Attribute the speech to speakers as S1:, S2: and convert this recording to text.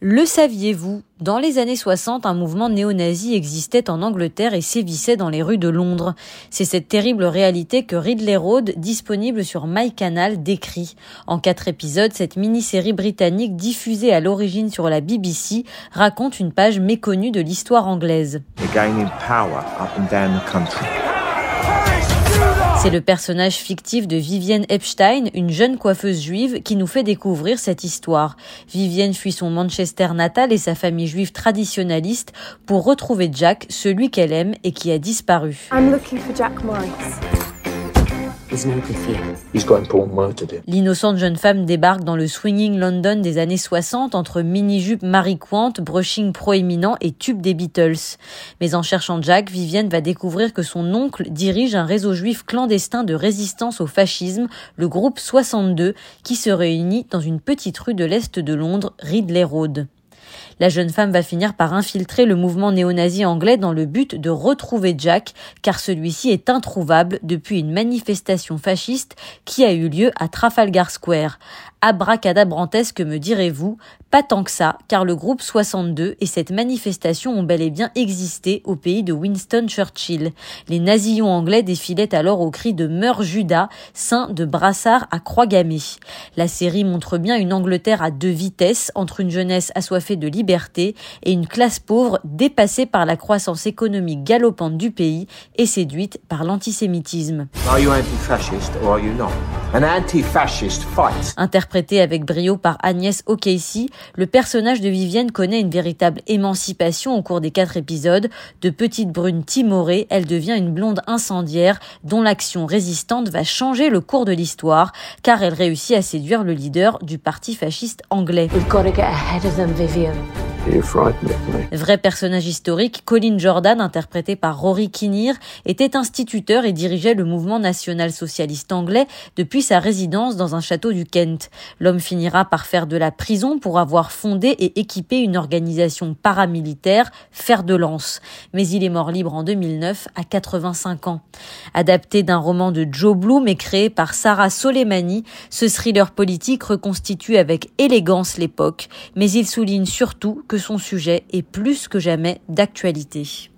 S1: Le saviez-vous? Dans les années 60, un mouvement néo-nazi existait en Angleterre et sévissait dans les rues de Londres. C'est cette terrible réalité que Ridley Road, disponible sur MyCanal, décrit. En quatre épisodes, cette mini-série britannique diffusée à l'origine sur la BBC raconte une page méconnue de l'histoire anglaise. C'est le personnage fictif de Vivienne Epstein, une jeune coiffeuse juive, qui nous fait découvrir cette histoire. Vivienne fuit son Manchester natal et sa famille juive traditionnaliste pour retrouver Jack, celui qu'elle aime et qui a disparu. Jack Morris. L'innocente jeune femme débarque dans le swinging London des années 60 entre mini-jupe mariquante, brushing proéminent et tube des Beatles. Mais en cherchant Jack, Vivienne va découvrir que son oncle dirige un réseau juif clandestin de résistance au fascisme, le groupe 62, qui se réunit dans une petite rue de l'est de Londres, Ridley Road. La jeune femme va finir par infiltrer le mouvement néo-nazi anglais dans le but de retrouver Jack, car celui-ci est introuvable depuis une manifestation fasciste qui a eu lieu à Trafalgar Square. Abracadabrantesque me direz-vous, pas tant que ça, car le groupe 62 et cette manifestation ont bel et bien existé au pays de Winston Churchill. Les nazillons anglais défilaient alors au cri de Meurs Judas, saint de brassard à croix gammée. La série montre bien une Angleterre à deux vitesses, entre une jeunesse assoiffée de et une classe pauvre dépassée par la croissance économique galopante du pays et séduite par l'antisémitisme. Interprété avec brio par Agnès O'Casey, le personnage de Vivienne connaît une véritable émancipation au cours des quatre épisodes. De petite brune timorée, elle devient une blonde incendiaire dont l'action résistante va changer le cours de l'histoire car elle réussit à séduire le leader du parti fasciste anglais. Vrai personnage historique, Colin Jordan, interprété par Rory Kinnear, était instituteur et dirigeait le mouvement national socialiste anglais depuis sa résidence dans un château du Kent. L'homme finira par faire de la prison pour avoir fondé et équipé une organisation paramilitaire, Fer de Lance. Mais il est mort libre en 2009 à 85 ans. Adapté d'un roman de Joe Bloom et créé par Sarah Soleimani, ce thriller politique reconstitue avec élégance l'époque, mais il souligne surtout que son sujet est plus que jamais d'actualité.